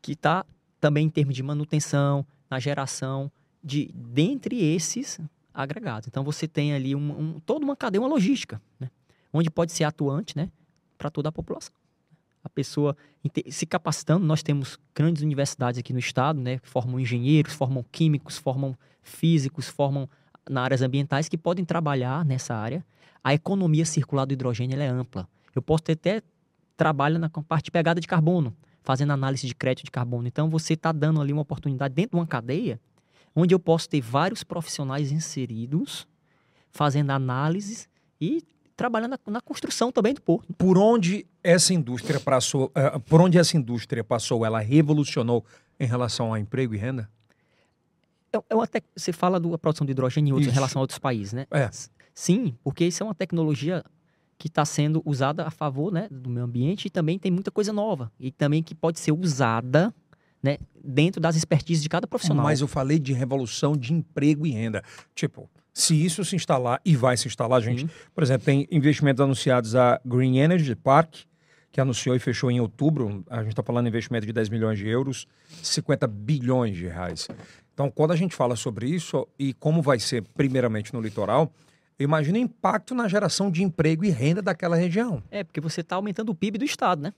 que está também em termos de manutenção, na geração, de dentre esses agregados. Então você tem ali um, um- toda uma cadeia, uma logística, né? onde pode ser atuante né? para toda a população. A pessoa se capacitando, nós temos grandes universidades aqui no estado, né? que formam engenheiros, formam químicos, formam físicos, formam na áreas ambientais que podem trabalhar nessa área, a economia circular do hidrogênio é ampla. Eu posso ter até trabalho na parte de pegada de carbono, fazendo análise de crédito de carbono. Então, você está dando ali uma oportunidade dentro de uma cadeia onde eu posso ter vários profissionais inseridos, fazendo análises e trabalhando na, na construção também do porto. Por onde essa indústria passou, uh, por onde essa indústria passou, ela revolucionou em relação ao emprego e renda? É, é uma tec... Você fala da produção de hidrogênio em, outros, em relação a outros países, né? É. Sim, porque isso é uma tecnologia que está sendo usada a favor né, do meio ambiente e também tem muita coisa nova. E também que pode ser usada né, dentro das expertises de cada profissional. Mas eu falei de revolução de emprego e renda. Tipo, se isso se instalar, e vai se instalar, gente. Sim. Por exemplo, tem investimentos anunciados a Green Energy Park, que anunciou e fechou em outubro. A gente está falando de investimento de 10 milhões de euros, 50 bilhões de reais. Então, quando a gente fala sobre isso e como vai ser, primeiramente, no litoral, imagina o impacto na geração de emprego e renda daquela região. É, porque você está aumentando o PIB do Estado, né?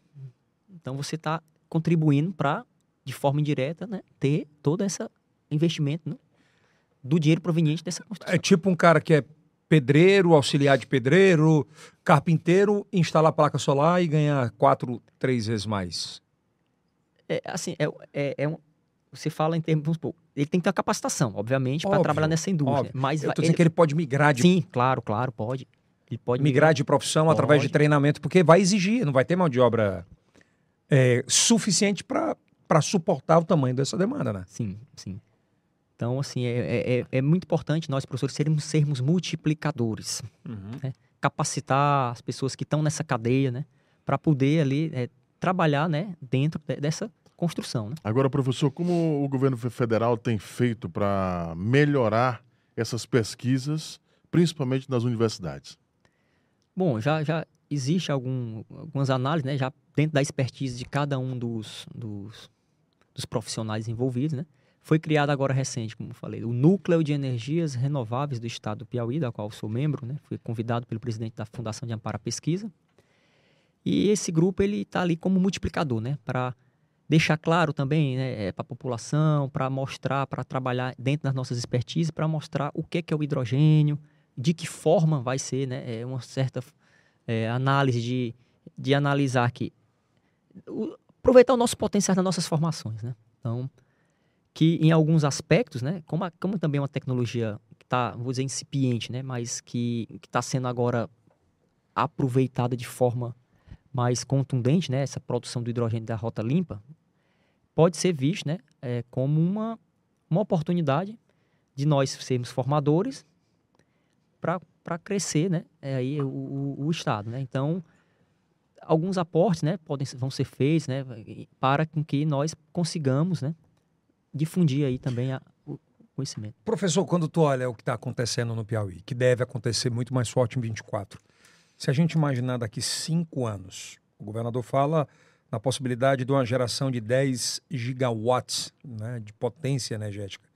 Então, você está contribuindo para, de forma indireta, né, ter todo esse investimento né, do dinheiro proveniente dessa construção. É tipo um cara que é pedreiro, auxiliar de pedreiro, carpinteiro, instalar placa solar e ganhar quatro, três vezes mais. É, assim, é, é, é um, você fala em termos, ele tem que ter capacitação, obviamente, para trabalhar nessa indústria. Óbvio. Mas eu tô dizendo ele... que ele pode migrar de... Sim, claro, claro, pode. Ele pode migrar, migrar de profissão pode. através de treinamento, porque vai exigir, não vai ter mão de obra é, suficiente para suportar o tamanho dessa demanda, né? Sim, sim. Então, assim, é, é, é, é muito importante nós, professores, sermos, sermos multiplicadores. Uhum. Né? Capacitar as pessoas que estão nessa cadeia, né? Para poder ali é, trabalhar né? dentro dessa construção. Né? Agora, professor, como o governo federal tem feito para melhorar essas pesquisas, principalmente nas universidades? Bom, já, já existe algum, algumas análises, né? Já dentro da expertise de cada um dos, dos, dos profissionais envolvidos, né? Foi criado agora recente, como falei, o Núcleo de Energias Renováveis do Estado do Piauí, da qual sou membro, né? Fui convidado pelo presidente da Fundação de Amparo à Pesquisa. E esse grupo ele está ali como multiplicador, né? Para deixar claro também né, é, para a população, para mostrar, para trabalhar dentro das nossas expertises, para mostrar o que é, que é o hidrogênio, de que forma vai ser, né? É uma certa é, análise de, de analisar que o, aproveitar o nosso potencial nas nossas formações, né? Então que em alguns aspectos, né, como, a, como também é uma tecnologia que está, vou dizer, incipiente, né, mas que está sendo agora aproveitada de forma mais contundente, né, essa produção do hidrogênio da rota limpa, pode ser visto né, é, como uma, uma oportunidade de nós sermos formadores para crescer né, é aí o, o, o, Estado. Né? Então, alguns aportes né, podem, vão ser feitos né, para que nós consigamos né, difundir aí também a, o conhecimento. Professor, quando tu olha o que está acontecendo no Piauí, que deve acontecer muito mais forte em 24, se a gente imaginar daqui cinco anos, o governador fala na possibilidade de uma geração de 10 gigawatts né, de potência energética.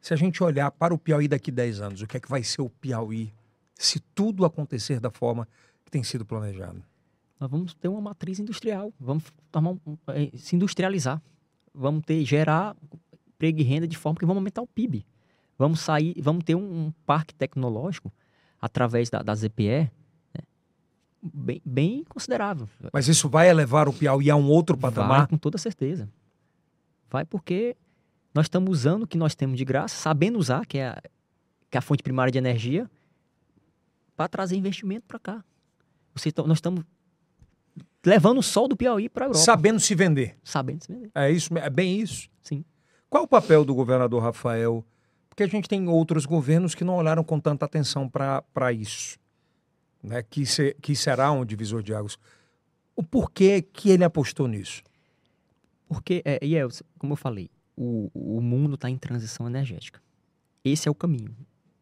Se a gente olhar para o Piauí daqui 10 anos, o que é que vai ser o Piauí se tudo acontecer da forma que tem sido planejado? Nós vamos ter uma matriz industrial, vamos eh, se industrializar, vamos ter gerar emprego e renda de forma que vamos aumentar o PIB. Vamos sair, vamos ter um, um parque tecnológico através da, da ZPE né, bem, bem considerável. Mas isso vai elevar o Piauí a um outro patamar? Vai, com toda certeza. Vai porque nós estamos usando o que nós temos de graça, sabendo usar, que é a, que é a fonte primária de energia, para trazer investimento para cá. Você, nós estamos levando o sol do Piauí para a Europa. Sabendo se vender. Sabendo se vender. É isso, é bem isso. Sim. Qual o papel do governador Rafael? Porque a gente tem outros governos que não olharam com tanta atenção para isso, né? que, se, que será um divisor de águas. O porquê que ele apostou nisso? Porque, é, e é, como eu falei, o, o mundo está em transição energética. Esse é o caminho.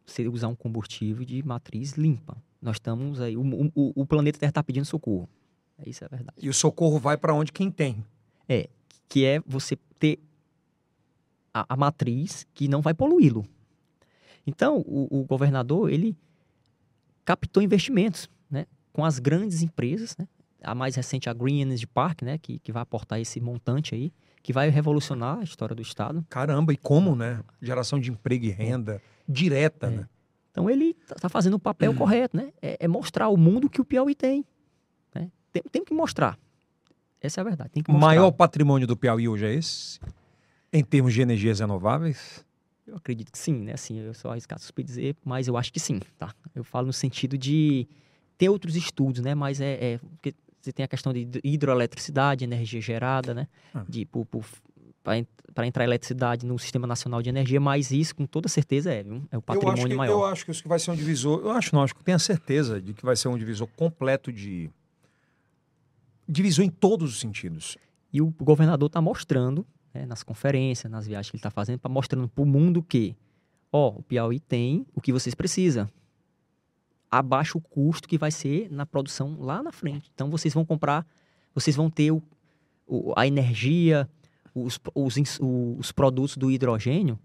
Você usar um combustível de matriz limpa. Nós estamos aí, o, o, o planeta Terra está pedindo socorro. É isso é verdade. E o socorro vai para onde quem tem. É, que é você ter a, a matriz que não vai poluí-lo. Então, o, o, governador, ele captou investimentos, né? Com as grandes empresas, né? A mais recente, a Green Energy Park, né? Que, que vai aportar esse montante aí, que vai revolucionar a história do Estado. Caramba, e como, né? Geração de emprego e renda direta, é. né? Então ele está fazendo o papel (clears throat) correto, né? É, é, mostrar ao mundo que o Piauí tem. Tem, tem que mostrar. Essa é a verdade. Tem que o maior patrimônio do Piauí hoje é esse? Em termos de energias renováveis? Eu acredito que sim, né? Assim, eu sou arriscado suspeito dizer, mas eu acho que sim, tá? Eu falo no sentido de ter outros estudos, né? Mas é, é porque você tem a questão de hidroeletricidade, energia gerada, né? Ah. De para entrar eletricidade no Sistema Nacional de Energia, mas isso com toda certeza é, viu? é o patrimônio eu que, maior. Eu acho que isso que vai ser um divisor, eu acho não, acho que tenho a certeza de que vai ser um divisor completo de divisor em todos os sentidos. E o governador está mostrando, né, nas conferências, nas viagens que ele está fazendo, para mostrando para o mundo que, ó, o Piauí tem o que vocês precisam. Abaixa o custo que vai ser na produção lá na frente. Então vocês vão comprar, vocês vão ter o, o, a energia, os, os, os produtos do hidrogênio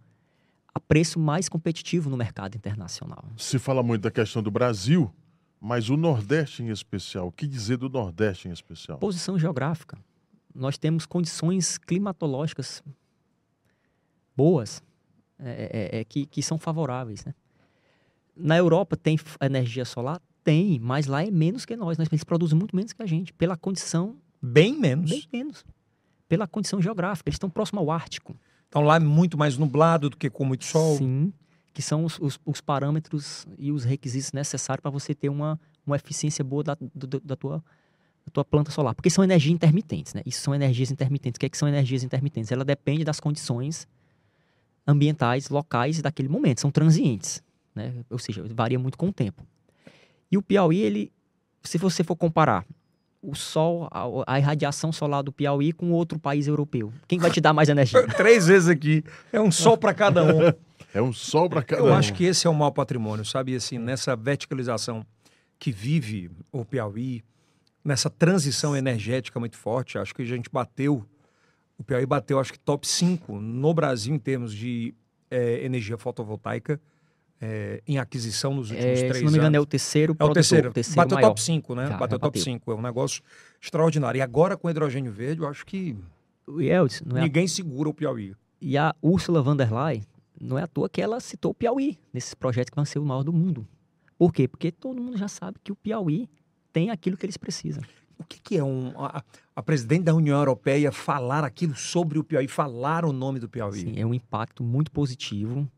a preço mais competitivo no mercado internacional. Se fala muito da questão do Brasil, mas o Nordeste em especial, o que dizer do Nordeste em especial? Posição geográfica. Nós temos condições climatológicas boas, é, é, é, que, que são favoráveis. Né? Na Europa tem energia solar? Tem, mas lá é menos que nós. Eles produzem muito menos que a gente, pela condição. Bem menos. Bem menos. Pela condição geográfica. Eles estão próximo ao Ártico. Então lá é muito mais nublado do que com muito sol. Sim que são os, os, os parâmetros e os requisitos necessários para você ter uma, uma eficiência boa da, do, da, tua, da tua planta solar. Porque são energias intermitentes, né? Isso são energias intermitentes. O que, é que são energias intermitentes? Ela depende das condições ambientais, locais daquele momento. São transientes, né? Ou seja, varia muito com o tempo. E o Piauí, ele, se você for comparar o sol, a, a, irradiação solar do Piauí com outro país europeu, quem vai te dar mais (laughs) energia? Três vezes aqui. É um sol para cada um. (laughs) É um sol para cada Eu um. acho que esse é o mau patrimônio, sabe? Assim, nessa verticalização que vive o Piauí, nessa transição energética muito forte, acho que a gente bateu, o Piauí bateu, acho que top 5 no Brasil em termos de é, energia fotovoltaica. É, em aquisição nos últimos é, três anos. Se não me engano, é o terceiro É o terceiro. terceiro bateu maior. top 5, né? Já, bateu já top 5. É um negócio extraordinário. E agora com hidrogênio verde, eu acho que Eldes, é ninguém a... segura o Piauí. E a Ursula von der Leyen, não é à toa que ela citou o Piauí nesses projetos que vão ser o maior do mundo. Por quê? Porque todo mundo já sabe que o Piauí tem aquilo que eles precisam. O que, que é um, a, a, presidente da União Europeia falar aquilo sobre o Piauí, falar o nome do Piauí? Sim, é um impacto muito positivo,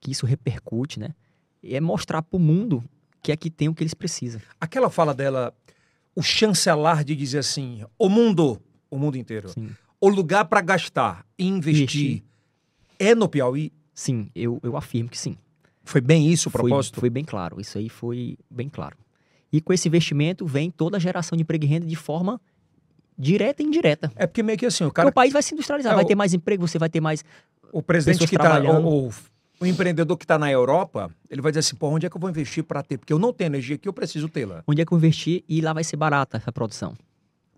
que isso repercute, né? E é mostrar para o mundo que aqui tem o que eles precisam. Aquela fala dela, o chancelar de dizer assim, o mundo, o mundo inteiro, Sim. o lugar para gastar e investir, investir é no Piauí, Sim, eu, eu afirmo que sim. Foi bem isso o propósito? Foi, foi bem claro, isso aí foi bem claro. E com esse investimento vem toda a geração de emprego e renda de forma direta e indireta. É porque meio que assim, o cara... Porque o país vai se industrializar, é, vai o... ter mais emprego, você vai ter mais O presidente que está... O, o, o, empreendedor que está na Europa, ele vai dizer assim, pô, onde é que eu vou investir para ter? Porque eu não tenho energia aqui, eu preciso tê-la. Onde é que eu investir e lá vai ser barata essa produção?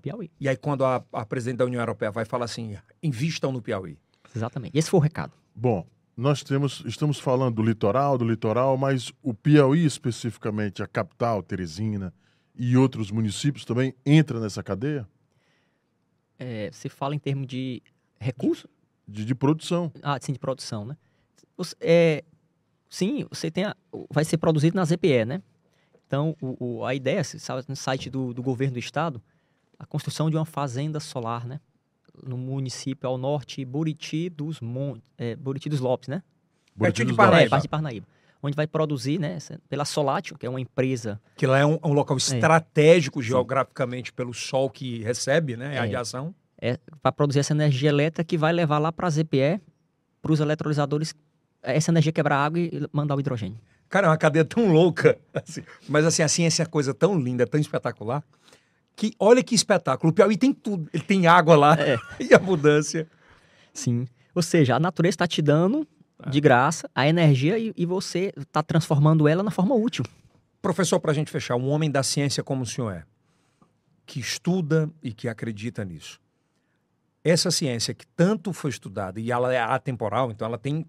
Piauí. E aí quando a, a presidente da União Europeia vai falar assim, invistam no Piauí. Exatamente. Esse foi o recado. Bom, nós temos, estamos falando do litoral, do litoral, mas o Piauí especificamente, a capital, Teresina e outros municípios também entra nessa cadeia? É, você fala em termos de recurso? De, de produção. Ah, sim, de produção, né? Você, é, sim, você tem a, vai ser produzido na ZPE, né? Então, o, o, a ideia, sabe, no site do, do governo do estado, a construção de uma fazenda solar, né? No município ao norte, Buriti dos Montes, é, Buriti dos Lopes, né? Buriti de Parnaíba. É, de Parnaíba. Onde vai produzir, né, pela Solatio, que é uma empresa... Que lá é um, um local é. estratégico é. geograficamente pelo sol que recebe, né, a é. radiação. É, para produzir essa energia elétrica que vai levar lá para a ZPE, para os eletrolisadores, essa energia quebrar água e mandar o hidrogênio. Cara, é uma cadeia tão louca. (laughs) Assim, mas assim, a ciência é coisa tão linda, tão espetacular, que olha que espetáculo. O Piauí tem tudo. Ele tem água lá é. (laughs) e abundância. Sim. Ou seja, a natureza está te dando de graça a energia e, e você está transformando ela na forma útil. Professor, para a gente fechar, um homem da ciência como o senhor é, que estuda e que acredita nisso. Essa ciência que tanto foi estudada e ela é atemporal, então ela tem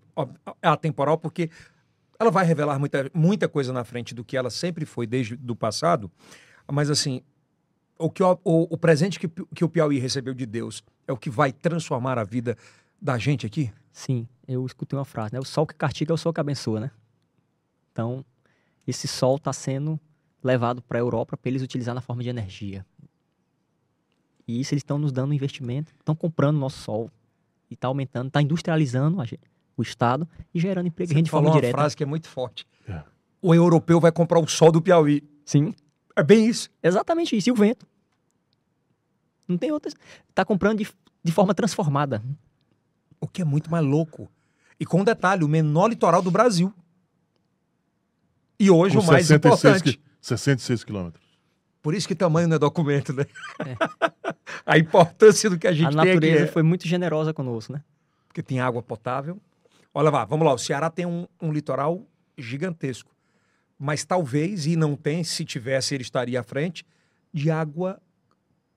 é atemporal porque ela vai revelar muita, muita coisa na frente do que ela sempre foi desde o passado. Mas assim, o, que o, o, o presente que, que o Piauí recebeu de Deus é o que vai transformar a vida da gente aqui? Sim, eu escutei uma frase, né? O sol que castiga é o sol que abençoa, né? Então, esse sol está sendo levado para a Europa para eles utilizar na forma de energia. E isso eles estão nos dando investimento, estão comprando nosso sol e está aumentando, está industrializando a gente, o Estado e gerando emprego Você de falou forma uma direta. frase que é muito forte. É. O europeu vai comprar o sol do Piauí. Sim, É bem isso. exatamente isso. E o vento? Não tem outras. Está comprando de, de forma transformada. O que é muito mais louco. E com um detalhe, o menor litoral do Brasil. E hoje Com o mais 66 importante. qui- 66 quilômetros. Por isso que tamanho não é documento, né? (laughs) a importância do que a gente a tem aqui natureza é... foi muito generosa conosco, né? Porque tem água potável. Olha lá, vamos lá. O Ceará tem um, um litoral gigantesco. Mas talvez, e não tem, se tivesse, ele estaria à frente, de água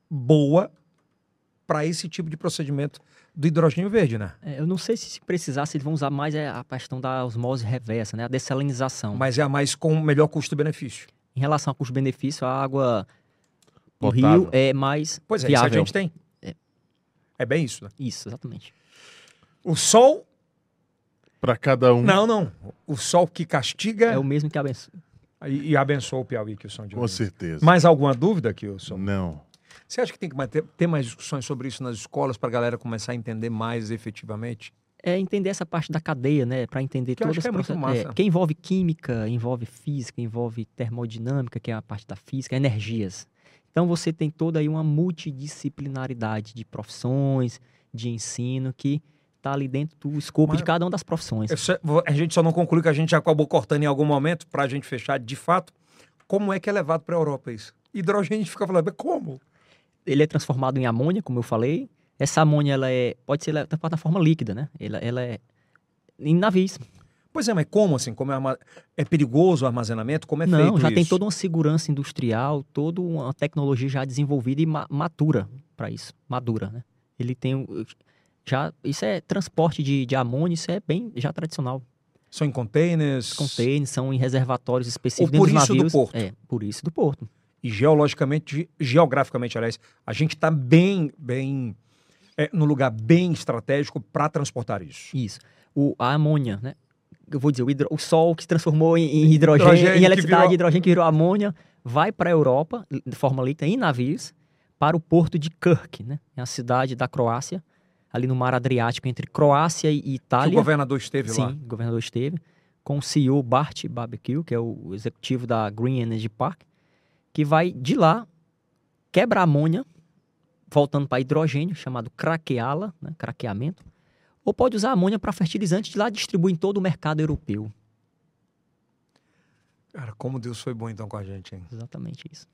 boa para esse tipo de procedimento do hidrogênio verde, né? É, eu não sei se, se precisasse, eles vão usar mais é, a questão da osmose reversa, né? A dessalinização. Mas é a mais com melhor custo-benefício. Em relação ao custo-benefício, a água do rio é mais Pois é, isso a viável. gente tem. É. É bem isso, né? Isso, exatamente. O sol. Para cada um. Não, não. O sol que castiga É o mesmo que abençoa. e, e abençoa o Piauí, que o som de Com certeza. Mais alguma dúvida, Kilson? Não. Você acha que tem que mais ter, mais discussões sobre isso nas escolas para a galera começar a entender mais efetivamente? É entender essa parte da cadeia, né? Para entender Que todas que é proce- massa. porque envolve química, envolve física, envolve termodinâmica, que é a parte da física, energias. Então você tem toda aí uma multidisciplinaridade de profissões, de ensino que está ali dentro do escopo Mas- de cada uma das profissões. Eu A gente só não conclui que a gente já acabou cortando em algum momento para a gente fechar de fato. Como é que é levado para a Europa isso? Hidrogênio a gente fica falando, mas como? Ele é transformado em amônia, como eu falei. Essa amônia ela é pode ser transportada na forma líquida, né? Ela, ela é em navios. Pois é, mas como assim? Como é, arma- é perigoso o armazenamento? Como é Não, feito já isso? tem toda uma segurança industrial, toda uma tecnologia já desenvolvida e ma- matura para isso, madura, né? Ele tem já isso é transporte de, de amônia, isso é bem já tradicional. São em containers? Containers são em reservatórios específicos Ou por isso do navios. porto. É, por isso do porto. E geologicamente, geograficamente, aliás, a gente está bem, bem, é, no lugar bem estratégico para transportar isso. Isso. O, a amônia, né? Eu vou dizer, o, hidro- o sol que se transformou em, em hidrogênio, Hidrogênio em eletricidade, virou- hidrogênio que virou amônia, vai para a Europa, de forma líquida, em navios, para o porto de Kirk, né? É a cidade da Croácia, ali no mar Adriático, entre Croácia e Que o Itália. governador esteve Sim, lá. o governador esteve, com o CEO Bart Barbecue, que é o executivo da Green Energy Park, que vai de lá, quebra a amônia, voltando para hidrogênio, chamado craqueá-la, né, craqueamento, ou pode usar a amônia para fertilizante de lá distribui em todo o mercado europeu. Cara, como Deus foi bom então com a gente, hein? Exatamente isso.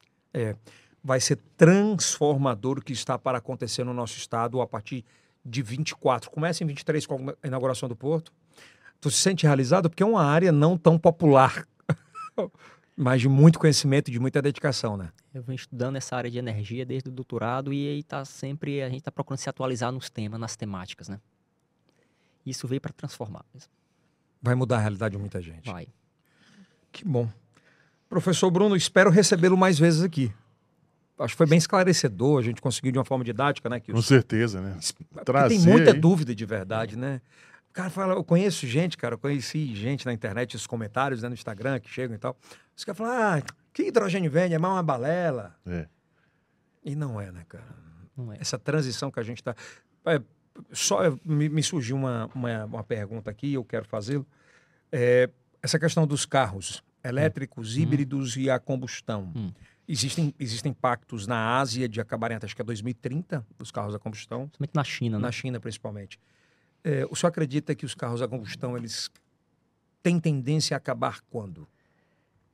Vai ser transformador o que está para acontecer no nosso estado a partir de 24. Começa em 23 com a inauguração do Porto. Tu se sente realizado? Porque é uma área não tão popular, (laughs) mas de muito conhecimento e de muita dedicação, né? Eu venho estudando essa área de energia desde o doutorado e aí tá sempre a gente está procurando se atualizar nos temas, nas temáticas, né? Isso veio para transformar. Vai mudar a realidade de muita gente. Vai. Que bom. Professor Bruno, espero recebê-lo mais vezes aqui. Acho que foi bem esclarecedor, a gente conseguiu de uma forma didática, né? Que Com certeza, né? Trazer tem muita aí. dúvida de verdade, né? O cara fala, eu conheço gente, cara, eu conheci gente na internet, os comentários né, no Instagram que chegam e tal. Os caras falam, ah, que hidrogênio vende? É mais uma balela. É. E não é, né, cara? Não é. Essa transição que a gente está. só é, me, me surgiu uma, uma, uma pergunta aqui, eu quero fazê-lo. É, essa questão dos carros elétricos, híbridos e a combustão. Hum. Existem, existem pactos na Ásia de acabarem até acho que é 2030 dos carros a combustão Principalmente na China, né? na China principalmente. É, o senhor acredita que os carros a combustão eles têm tendência a acabar quando?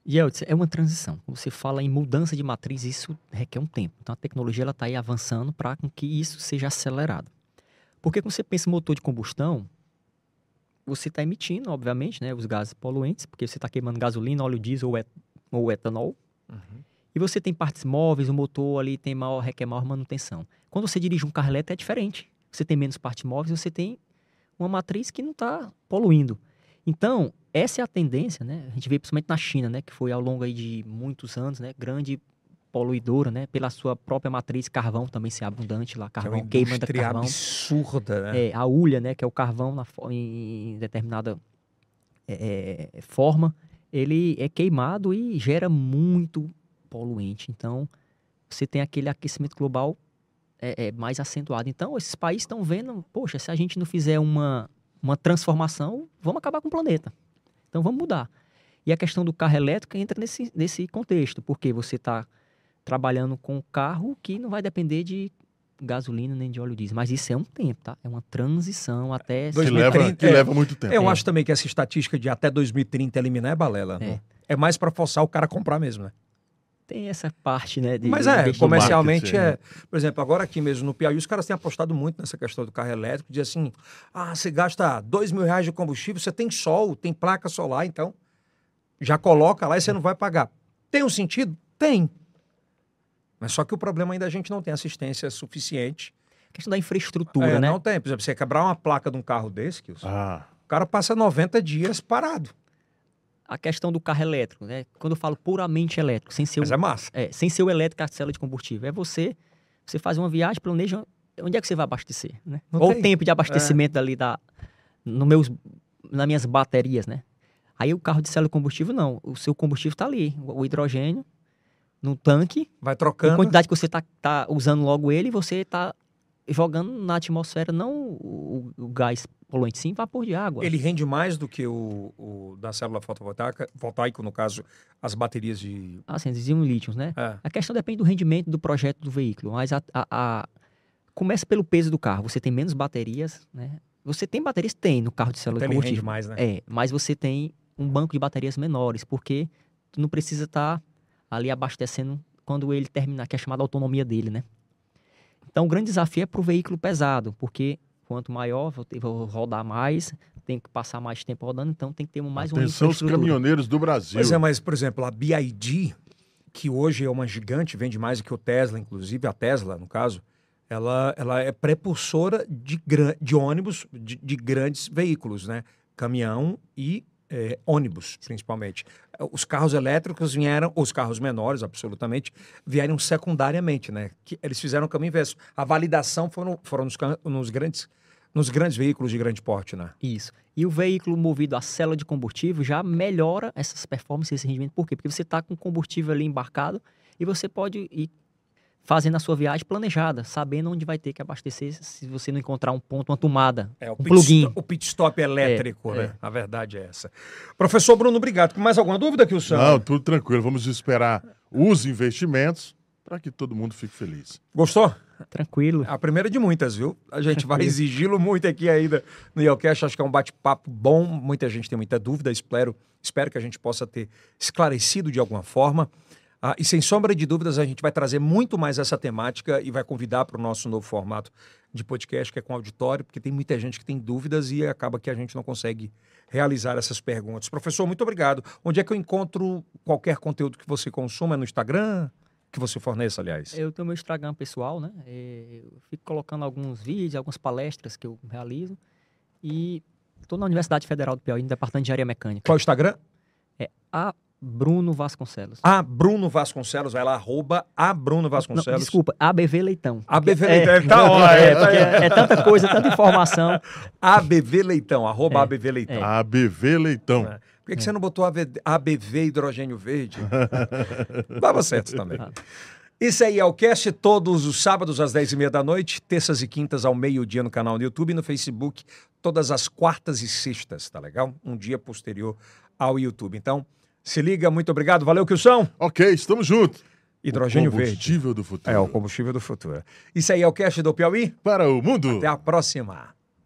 E é, uma transição. Quando você fala em mudança de matriz, isso requer um tempo. Então a tecnologia ela está aí avançando para que isso seja acelerado. Porque quando você pensa em motor de combustão, você está emitindo, obviamente, né, os gases poluentes, porque você está queimando gasolina, óleo diesel ou, et ou etanol. E você tem partes móveis, o motor ali tem maior, requer maior manutenção. Quando você dirige um carro elétrico é diferente. Você tem menos partes móveis, você tem uma matriz que não está poluindo. Então, essa é a tendência, né? A gente vê principalmente na China, né? Que foi ao longo aí de muitos anos, né? Grande poluidora, né? Pela sua própria matriz, carvão também ser abundante lá. Que é uma Carvão, queima da carvão. absurda, né? É, a ulha, né, que é o carvão na, em determinada é, é, forma, ele é queimado e gera muito poluente. Então, você tem aquele aquecimento global é, é mais acentuado. Então, esses países estão vendo, poxa, se a gente não fizer uma, uma transformação, vamos acabar com o planeta. Então, vamos mudar. E a questão do carro elétrico entra nesse, nesse contexto, porque você está trabalhando com um carro que não vai depender de gasolina nem de óleo diesel. Mas isso é um tempo, tá? É uma transição até... Que, leva, que é. leva muito tempo. Eu acho também que essa estatística de até 2030 eliminar é balela. É. É, é mais para forçar o cara a comprar mesmo, né? Tem essa parte, né? De, Mas é, comercialmente marketing, é. Por exemplo, agora aqui mesmo no Piauí, os caras têm apostado muito nessa questão do carro elétrico, de assim, ah, você gasta dois mil reais de combustível, você tem sol, tem placa solar, então já coloca lá e você não vai pagar. Tem um sentido? Tem. Mas só que o problema ainda é a gente não tem assistência suficiente. A questão da infraestrutura, É, né? Não tem. Por exemplo, você quebrar uma placa de um carro desse, Kilson, Ah, o cara passa 90 dias parado. A questão do carro elétrico, né? Quando eu falo puramente elétrico, sem ser, Mas o, é massa. é, sem ser o elétrico a célula de combustível, é você, você faz uma viagem, planeja onde é que você vai abastecer, né? Não Ou tem. É. o tempo de abastecimento dali da, no meus, nas minhas baterias, né? Aí o carro de célula de combustível, não. O seu combustível está ali, o hidrogênio, no tanque, Vai a trocando. quantidade que você está tá usando logo ele, você está jogando na atmosfera não o, o gás poluente, sim vapor de água. Ele rende mais do que o, o da célula fotovoltaica, voltaico, no caso, as baterias de. Assim, diziam lítios, né? É. A questão depende do rendimento do projeto do veículo, mas a, a- a- começa pelo peso do carro. Você tem menos baterias, né? Você tem baterias? Tem no carro de célula Então de ele rende combustível. mais, né? É, mas você tem um banco de baterias menores, porque tu não precisa estar ali abastecendo quando ele terminar, que é a chamada autonomia dele, né? Então, o grande desafio é para o veículo pesado, porque quanto maior, vou, ter- vou rodar mais, tem que passar mais tempo rodando, então tem que ter mais uma atenção os caminhoneiros do Brasil. Pois é, mas, por exemplo, a BID, que hoje é uma gigante, vende mais do que o Tesla, inclusive, a Tesla, no caso, ela, ela é prepulsora de, de ônibus, de, de grandes veículos, né? Caminhão e é, ônibus, principalmente. Os carros elétricos vieram, os carros menores, absolutamente, vieram secundariamente, né? Que eles fizeram o caminho inverso. A validação foram, foram nos, nos grandes, nos grandes veículos de grande porte, né? Isso. E o veículo movido a célula de combustível já melhora essas performances, esse rendimento. Por quê? Porque você está com combustível ali embarcado e você pode ir fazendo a sua viagem planejada, sabendo onde vai ter que abastecer se você não encontrar um ponto, uma tomada, É, o um pit plugin. stop- o pit stop elétrico, É, né? A verdade é essa. Professor Bruno, obrigado. Com mais alguma dúvida, Kilson? Não, tudo tranquilo. Vamos esperar os investimentos para que todo mundo fique feliz. Gostou? Tranquilo. A primeira de muitas, viu? A gente vai exigi-lo muito aqui ainda no Yelcast. Acho que é um bate-papo bom. Muita gente tem muita dúvida. Espero, espero que a gente possa ter esclarecido de alguma forma. Ah, e sem sombra de dúvidas, a gente vai trazer muito mais essa temática e vai convidar para o nosso novo formato de podcast, que é com auditório, porque tem muita gente que tem dúvidas e acaba que a gente não consegue realizar essas perguntas. Professor, muito obrigado. Onde é que eu encontro qualquer conteúdo que você consuma? É no Instagram? Que você forneça, aliás? Eu tenho meu Instagram pessoal, né? É, Eu fico colocando alguns vídeos, algumas palestras que eu realizo. E estou na Universidade Federal do Piauí, no Departamento de Engenharia Mecânica. Qual é o Instagram? A Bruno Vasconcelos. A Bruno Vasconcelos, vai lá, arroba a Bruno Não, Vasconcelos. desculpa, ABV Leitão. ABV É, Leitão, tá (laughs) ótimo. É, porque é, é tanta coisa, tanta informação. (laughs) ABV Leitão, arroba É, ABV Leitão. ABV Leitão. É. Por que, que você não botou ABV Hidrogênio Verde? (laughs) Dava certo também. Ah. Isso aí é o cast todos os sábados às 10h30 da noite, terças e quintas ao meio-dia no canal no YouTube e no Facebook, todas as quartas e sextas, tá legal? Um dia posterior ao YouTube. Então, se liga, muito obrigado. Valeu, Kilson. Ok, estamos juntos. Hidrogênio o Verde. combustível do futuro. É o combustível do futuro. Isso aí é o cast do Piauí. Para o mundo. Até a próxima.